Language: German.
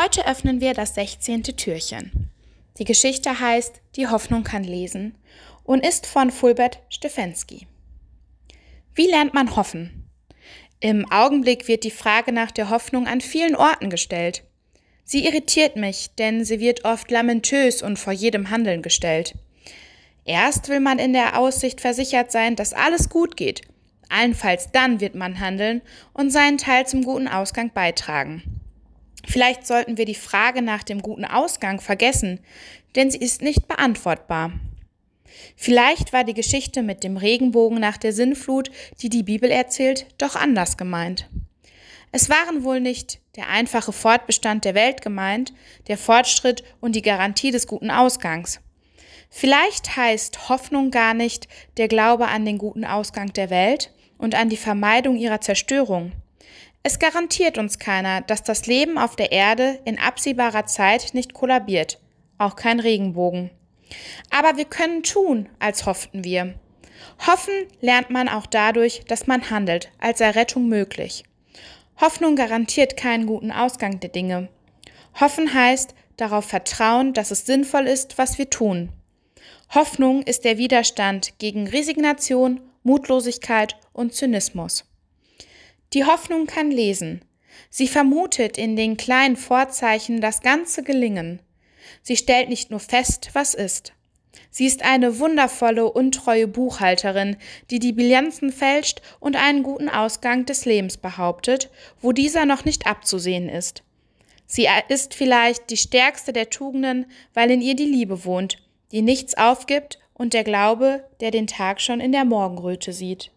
Heute öffnen wir das 16. Türchen. Die Geschichte heißt Die Hoffnung kann lesen und ist von Fulbert Stefensky. Wie lernt man hoffen? Im Augenblick wird die Frage nach der Hoffnung an vielen Orten gestellt. Sie irritiert mich, denn sie wird oft lamentös und vor jedem Handeln gestellt. Erst will man in der Aussicht versichert sein, dass alles gut geht. Allenfalls dann wird man handeln und seinen Teil zum guten Ausgang beitragen. Vielleicht sollten wir die Frage nach dem guten Ausgang vergessen, denn sie ist nicht beantwortbar. Vielleicht war die Geschichte mit dem Regenbogen nach der Sinnflut, die die Bibel erzählt, doch anders gemeint. Es waren wohl nicht der einfache Fortbestand der Welt gemeint, der Fortschritt und die Garantie des guten Ausgangs. Vielleicht heißt Hoffnung gar nicht der Glaube an den guten Ausgang der Welt und an die Vermeidung ihrer Zerstörung. Es garantiert uns keiner, dass das Leben auf der Erde in absehbarer Zeit nicht kollabiert, auch kein Regenbogen. Aber wir können tun, als hofften wir. Hoffen lernt man auch dadurch, dass man handelt, als sei Rettung möglich. Hoffnung garantiert keinen guten Ausgang der Dinge. Hoffen heißt darauf vertrauen, dass es sinnvoll ist, was wir tun. Hoffnung ist der Widerstand gegen Resignation, Mutlosigkeit und Zynismus. Die Hoffnung kann lesen. Sie vermutet in den kleinen Vorzeichen das ganze Gelingen. Sie stellt nicht nur fest, was ist. Sie ist eine wundervolle, untreue Buchhalterin, die die Bilanzen fälscht und einen guten Ausgang des Lebens behauptet, wo dieser noch nicht abzusehen ist. Sie ist vielleicht die stärkste der Tugenden, weil in ihr die Liebe wohnt, die nichts aufgibt und der Glaube, der den Tag schon in der Morgenröte sieht.